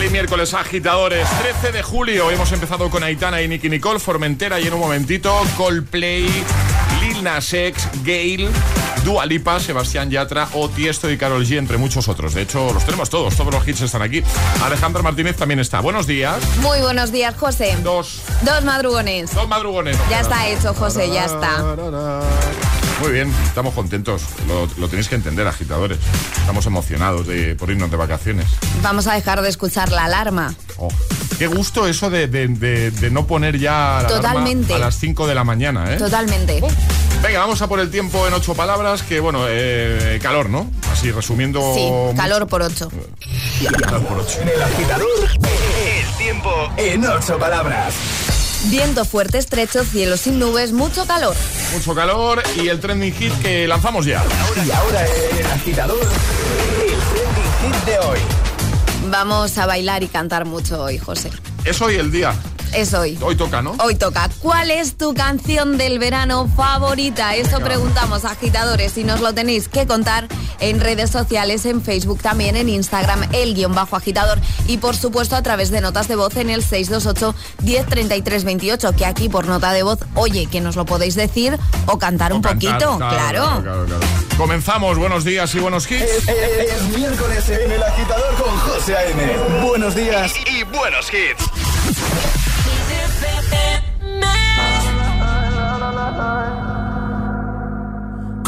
Feliz miércoles, agitadores. 13 de julio. Hemos empezado con Aitana y Nicky Nicole, Formentera y en un momentito Coldplay, Lil Nas X, Gale, Dua Lipa, Sebastián Yatra o Tiesto y Carol G, entre muchos otros. De hecho, los tenemos todos. Todos los hits están aquí. Alejandra Martínez también está. Buenos días. Muy buenos días, José. Dos. Dos madrugones. Dos madrugones. Ya está hecho, José, ya está. Muy bien, estamos contentos. Lo, lo tenéis que entender, agitadores. Estamos emocionados de, por irnos de vacaciones. Vamos a dejar de escuchar la alarma. Oh, qué gusto eso de, de- de- de no poner ya la alarma Totalmente. a las 5 de la mañana, ¿eh? Totalmente. Venga, vamos a por el tiempo en ocho palabras, que bueno, eh, calor, ¿no? Así resumiendo... Sí, mucho. calor por ocho. Calor por ocho. En el agitador, el tiempo en ocho palabras. Viento fuerte, estrecho, cielo sin nubes, mucho calor. Mucho calor y el trending hit que lanzamos ya. Y ahora el agitador, el trending hit de hoy. Vamos a bailar y cantar mucho hoy, José. Es hoy el día. Es hoy. Hoy toca, ¿no? Hoy toca. ¿Cuál es tu canción del verano favorita? Eso preguntamos, agitadores. Si nos lo tenéis que contar en redes sociales, en Facebook, también en Instagram, el guion bajo agitador. Y por supuesto a través de notas de voz en el 628 103328 Que aquí por nota de voz, oye, que nos lo podéis decir o cantar un poquito. Claro. Comenzamos. Buenos días y buenos hits. Es, miércoles en el agitador con José A.M. Buenos días y buenos hits.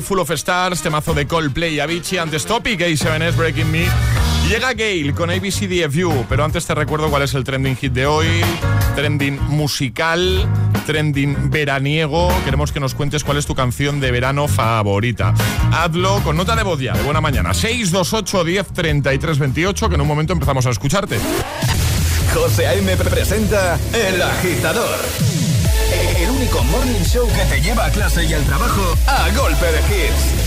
Full of Stars, temazo de Coldplay Avicii, antes Topic, A7S Breaking Me. llega Gail con ABCDFU, pero antes te recuerdo cuál es el trending hit de hoy, trending musical, trending veraniego. Queremos que nos cuentes cuál es tu canción de verano favorita. Hazlo con nota de voz ya, de buena mañana. 628 10 33 28, que en un momento empezamos a escucharte. José A.M. presenta El Agitador el único morning show que te lleva a clase y al trabajo a golpe de hits.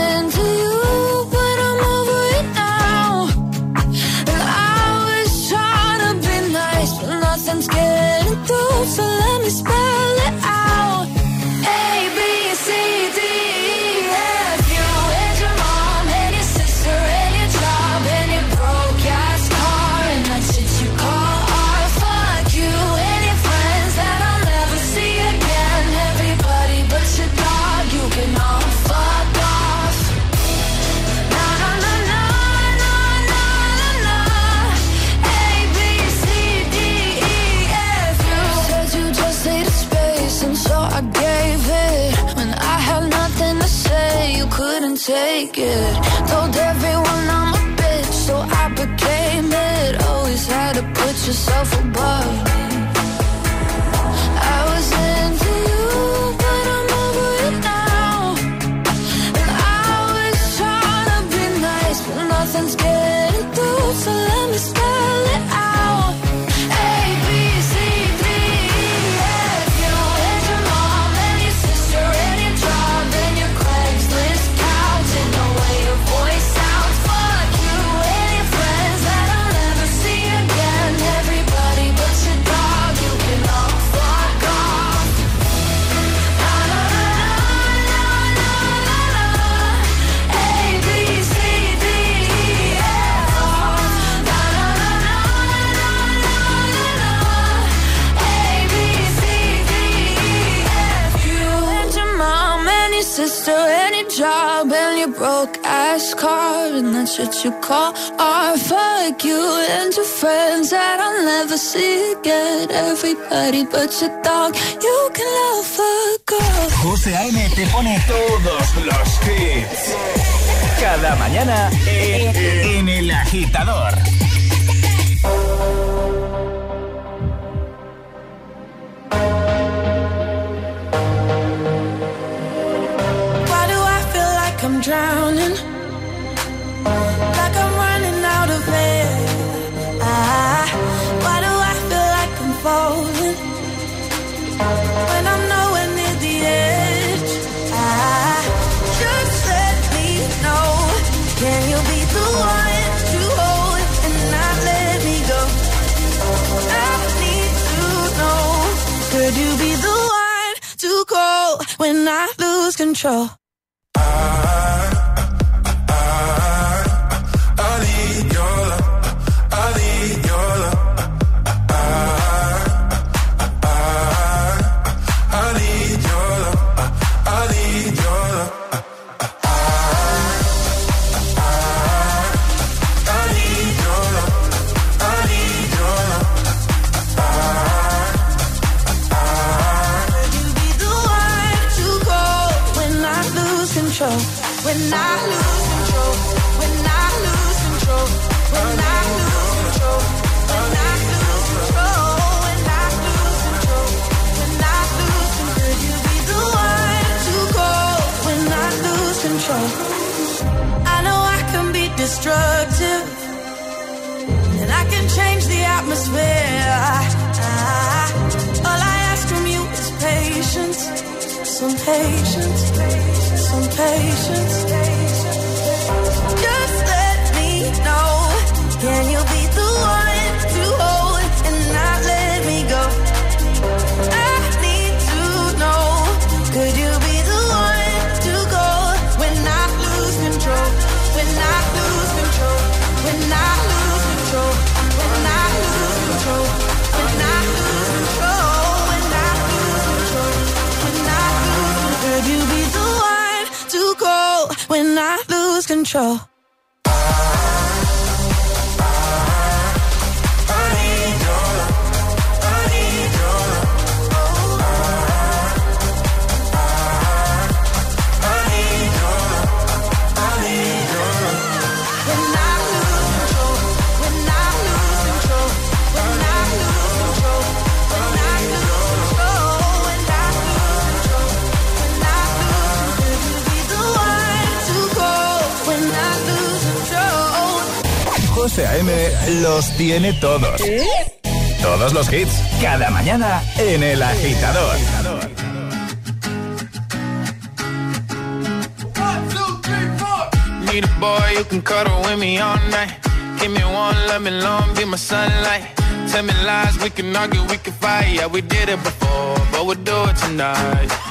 you call art. Fuck you and your friends that I'll never see again. Everybody but your dog, you can love a girl. José A.M. te pone todos los hits. Cada mañana en, en El Agitador. Control? Some patience. Some patience. Just let me know. Can you be control? José A.M. los tiene todos. Todos los hits, cada mañana en El Agitador. Need a boy you can cuddle with me all night. Give me one, let me long, be my sunlight. Tell me lies, we can argue, we can fight. Yeah, we did it before, but we'll do it tonight.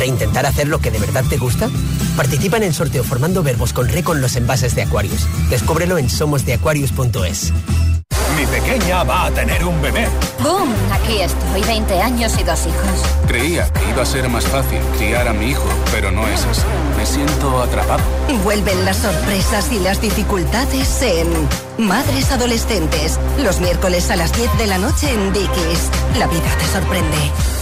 ¿Reintentar hacer lo que de verdad te gusta? Participa en el sorteo formando verbos con re con los envases de Aquarius. Descúbrelo en somosdeaquarius.es. Mi pequeña va a tener un bebé. ¡Boom! Aquí estoy, 20 años y dos hijos. Creía que iba a ser más fácil criar a mi hijo, pero no es así. Me siento atrapado. Vuelven las sorpresas y las dificultades en Madres Adolescentes. Los miércoles a las 10 de la noche en Dickies. La vida te sorprende.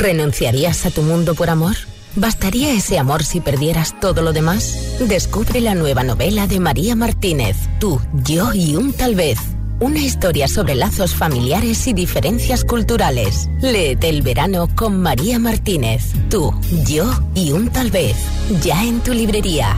¿Renunciarías a tu mundo por amor? ¿Bastaría ese amor si perdieras todo lo demás? Descubre la nueva novela de María Martínez, Tú, yo y un tal vez. Una historia sobre lazos familiares y diferencias culturales. Léete el verano con María Martínez, Tú, yo y un tal vez. Ya en tu librería.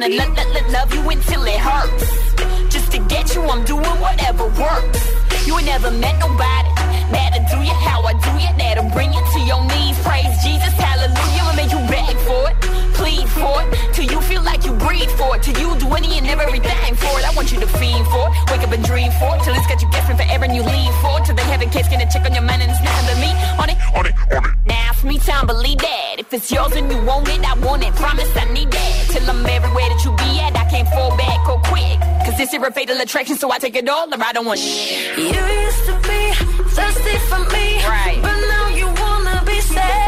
Gonna lo- lo- lo- love you until it hurts. Just to get you, I'm doing whatever works. You ain't never met nobody. That'll do you how I do you. That'll bring you to your knees. Praise Jesus, hallelujah. And make you beg for it, plead for it. Till you feel like you breathe for it. Till you do any and everything for it. I want you to fiend for it. Wake up and dream for it. Till it's got you guessing forever and you leave for it. Till they have a case, gonna check on your man and it's nothing but me. On it, on it, on it. Now for me, time, believe that. If it's yours and you want it, I want it. Promise I need that. Till I'm everywhere that you be at. I can't fall back or quick. Cause this is a fatal attraction, so I take it all or I don't want shit. You used to be thirsty for me, Right. But now you wanna be set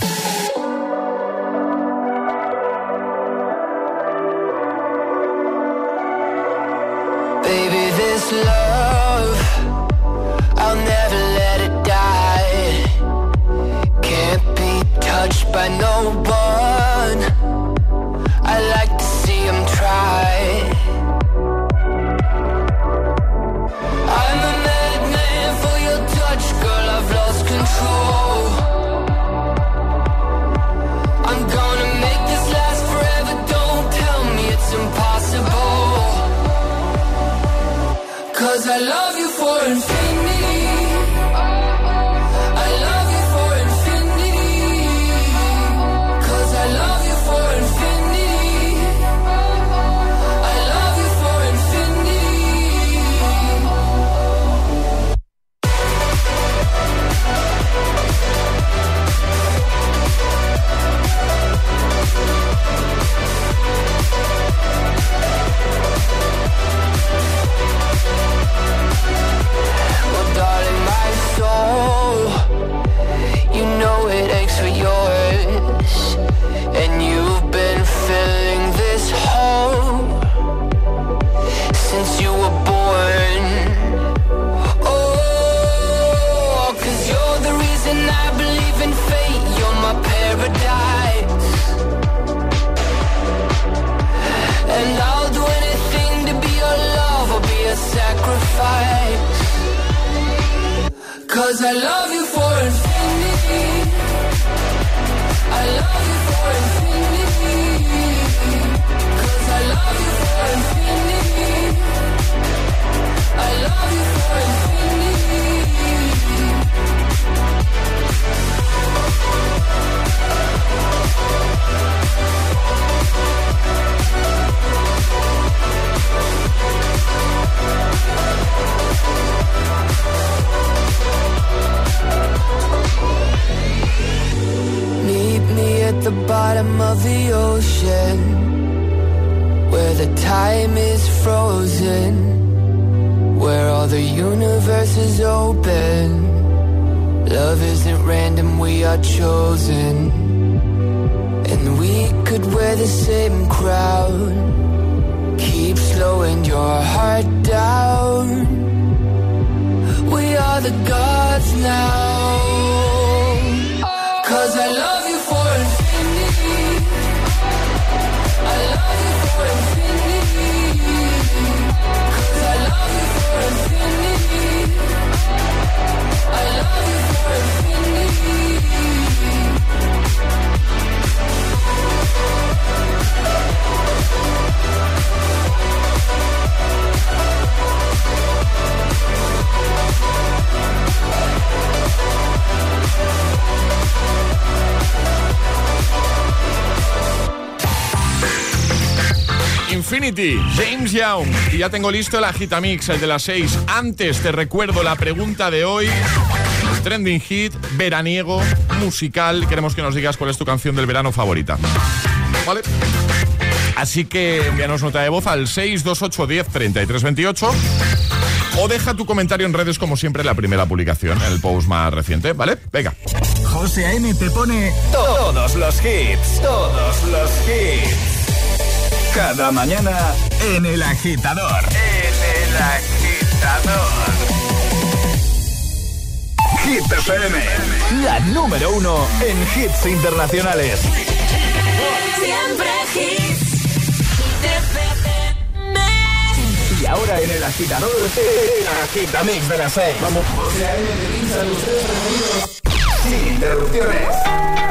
ya tengo listo el agitamix, el de las 6. Antes te recuerdo la pregunta de hoy. Trending hit, veraniego, musical. Queremos que nos digas cuál es tu canción del verano favorita. ¿Vale? Así que envíanos nota de voz al 628 10 33 28 o deja tu comentario en redes como siempre en la primera publicación, en el post más reciente, ¿vale? Venga. José A.M. te pone todos los hits, todos los hits. Cada mañana en el agitador. En el agitador. Hit FM, la número uno en hits internacionales. Siempre hits. Y ahora en el agitador, el agitamix de las seis. Vamos. Sin interrupciones.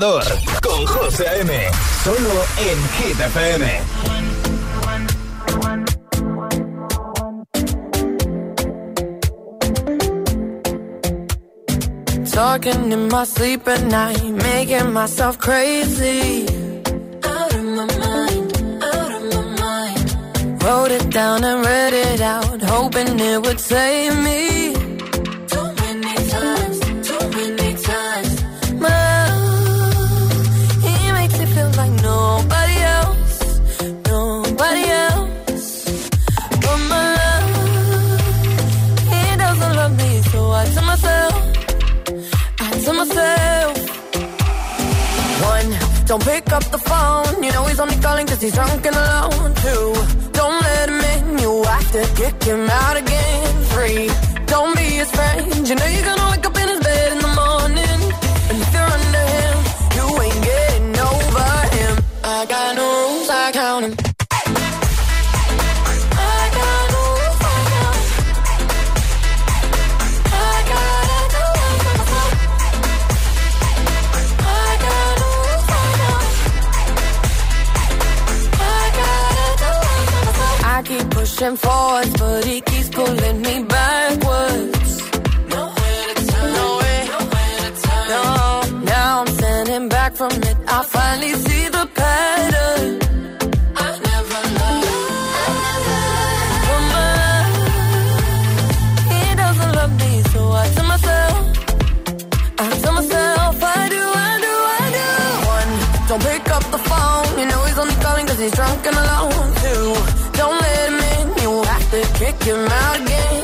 con José M. Solo en Hit FM. Talking in my sleep at night, making myself crazy. Out of my mind, out of my mind. Wrote it down and read it out, hoping it would save me. don't pick up the phone. You know he's only calling cause he's drunk and alone, too. Don't let him in, you have to kick him out again. Three. don't be his friend. You know you're gonna wake up pushing forwards, but he keeps pulling me backwards. No way to turn, No way. No way to turn. No, now I'm standing back from it. I finally see. you're out again.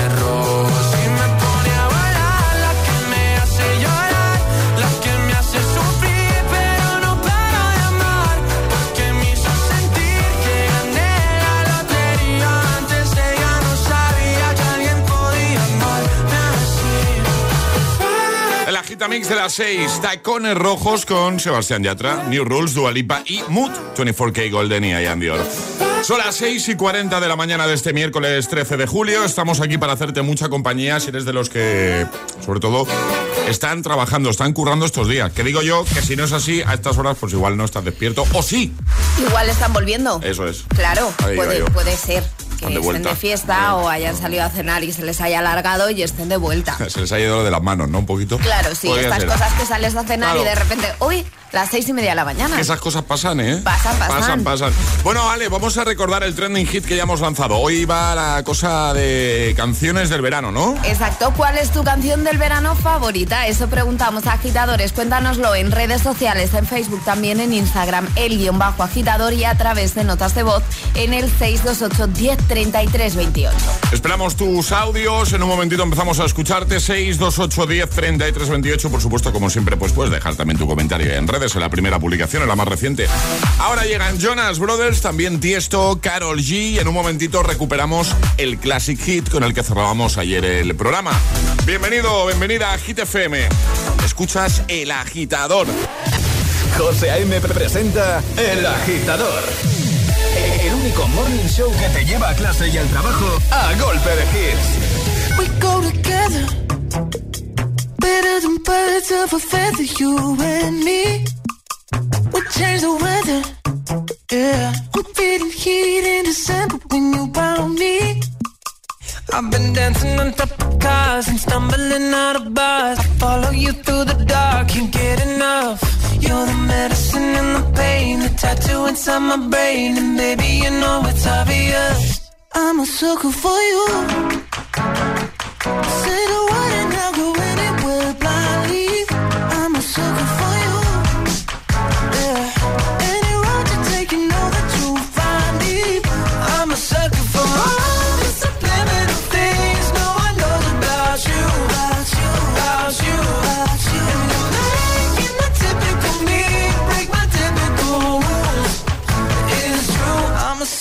Mix de las 6. Tacones rojos con Sebastián Yatra, New Rules, Dualipa y Mood 24K Golden y Ian Dior. Son las 6 y 40 de la mañana de este miércoles 13 de julio. Estamos aquí para hacerte mucha compañía si eres de los que, sobre todo, están trabajando, están currando estos días. Que digo yo que si no es así, a estas horas, pues igual no estás despierto. O sí. Igual están volviendo. Eso es. Claro, puede, puede ser que estén de fiesta o hayan salido a cenar y se les haya alargado y estén de vuelta. Se les ha ido lo de las manos, ¿no? Un poquito. Claro, sí, Podría estas ser. cosas que sales a cenar Claro. y de repente, uy, las seis y media de la mañana. Esas cosas pasan, ¿eh? Pasan, pasan. Pasan, pasan. Bueno, Ale, vamos a recordar el trending hit que ya hemos lanzado. Hoy va la cosa de canciones del verano, ¿no? Exacto, ¿cuál es tu canción del verano favorita? Eso preguntamos a agitadores. Cuéntanoslo en redes sociales, en Facebook, también en Instagram, el guion bajo agitador y a través de notas de voz en el 628 1033 28. Esperamos tus audios. En un momentito empezamos a escucharte. 628 10 33 28. Por supuesto, como siempre, pues puedes dejar también tu comentario en redes, en la primera publicación, en la más reciente. Ahora llegan Jonas Brothers, también Tiesto, Carol G. Y en un momentito recuperamos el Classic Hit con el que cerrábamos ayer el programa. Bienvenido, bienvenida a Hit FM. Escuchas El Agitador. José A.M. presenta El Agitador. El único morning show que te lleva a clase y al trabajo a golpe de hits. We go together, better than birds of a feather, you and me. Change the weather, yeah. I'm feeling heat in December when you found me. I've been dancing on top of cars and stumbling out of bars. I follow you through the dark, can't get enough. You're the medicine and the pain, the tattoo inside my brain, and baby you know it's obvious. I'm a sucker for you. Say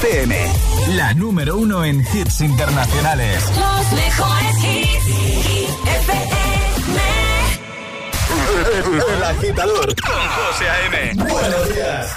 FM, la número uno en hits internacionales. Los mejores hits, FM. El agitador José A.M. Buenos días.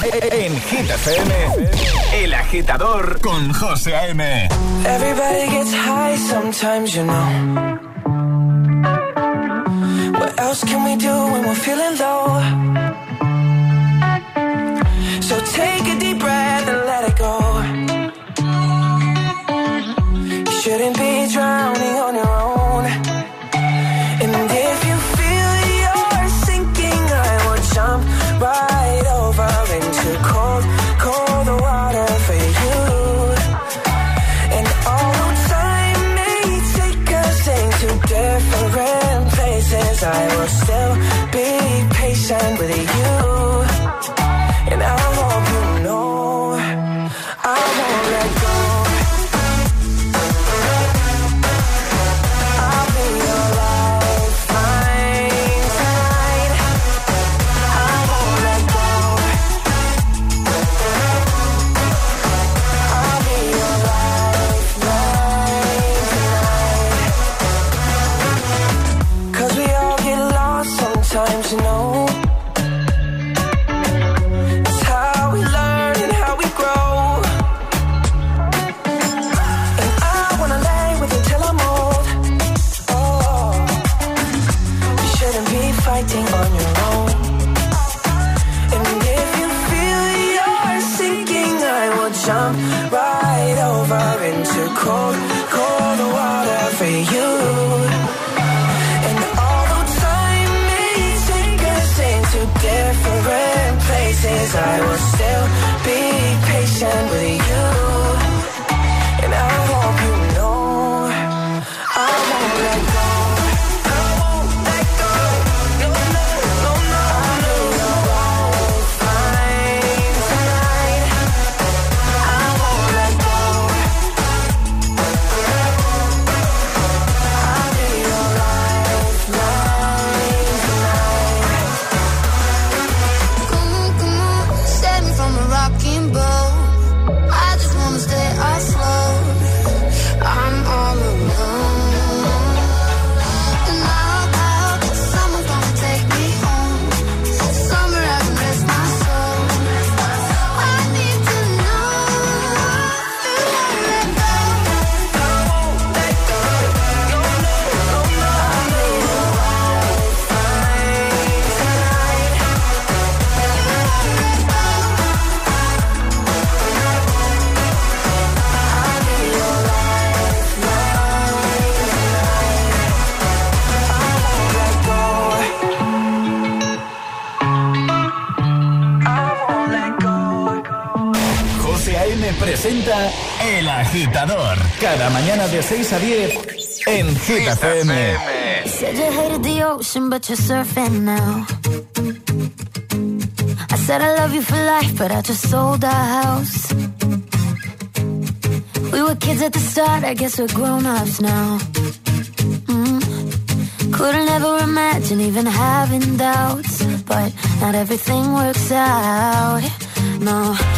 En Hit FM, El Agitador con José A.M. Everybody gets high sometimes, you know. What else can we do when we're feeling low? 6 a 10 en Hit FM. Said you hated the ocean, but you're surfing now. I said I love you for life, but I just sold our house. We were kids at the start, I guess we're grown ups now. Mm. Couldn't ever imagine even having doubts, but not everything works out. No.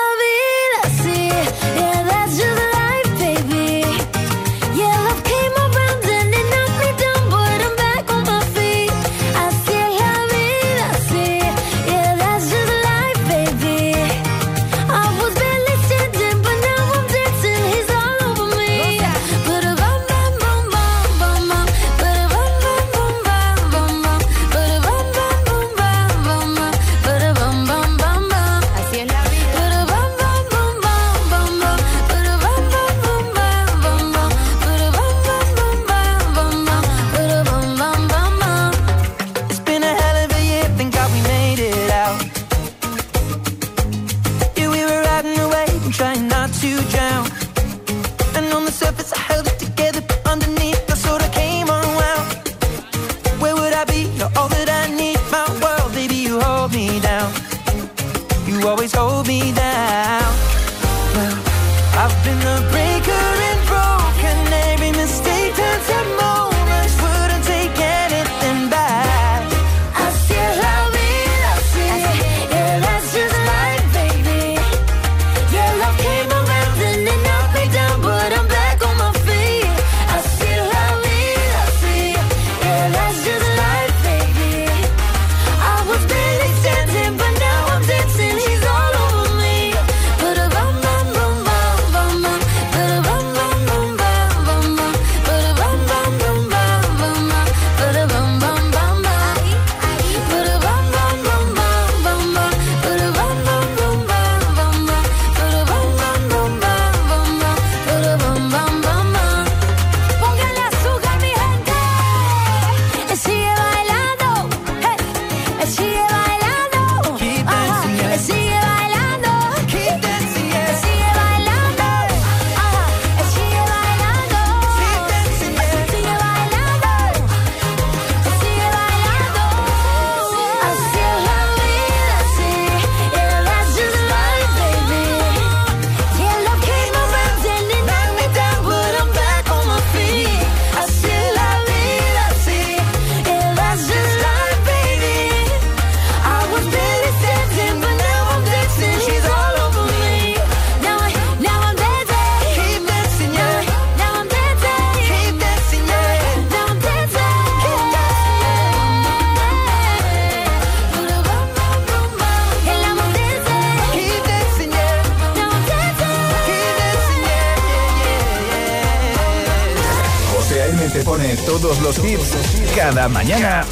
la mañana.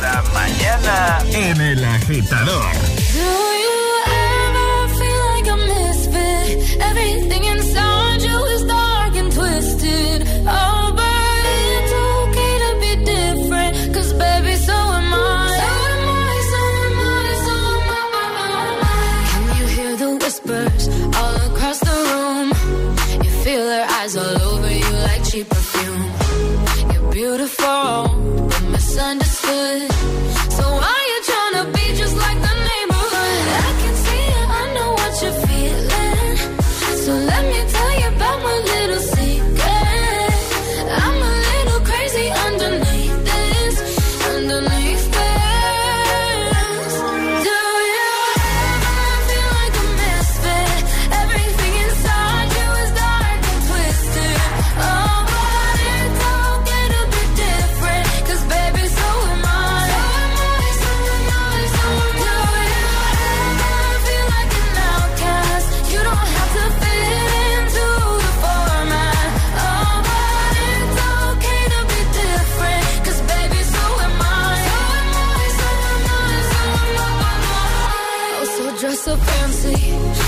so fancy,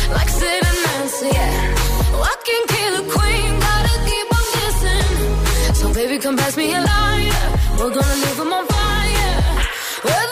like Sid and Nancy. Yeah. Oh, I can kill a queen, gotta keep on guessing. So baby, come pass me a lighter. We're gonna leave on fire. Well,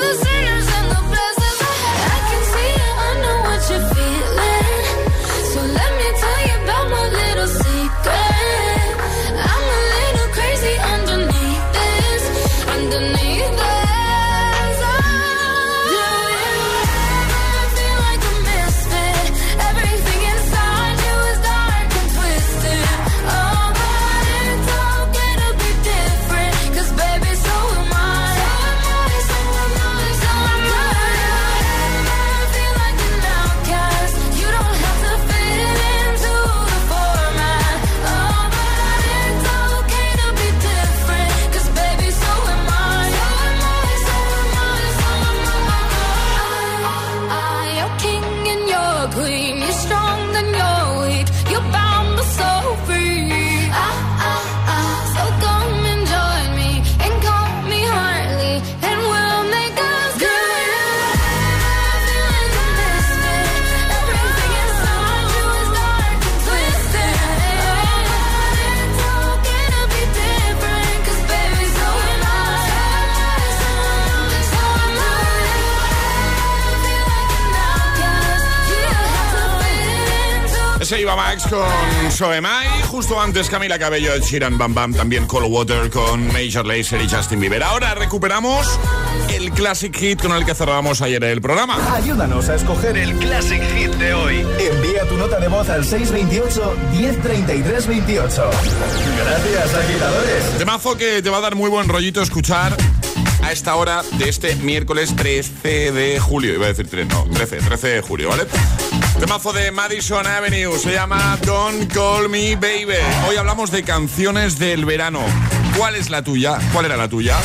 Con Soemai, justo antes Camila Cabello, de Sheeran Bam Bam, también Cold Water con Major Lazer y Justin Bieber. Ahora recuperamos el Classic Hit con el que cerramos ayer el programa. Ayúdanos a escoger el Classic Hit de hoy. Envía tu nota de voz al 628 103328. Gracias, agitadores. Temazo que te va a dar muy buen rollito escuchar a esta hora de este miércoles 13 de julio. Iba a decir 13 no, 13, 13 de julio, ¿vale? Temazo de Madison Avenue se llama Don't Call Me Baby. Hoy hablamos de canciones del verano. ¿Cuál es la tuya? ¿Cuál era la tuya?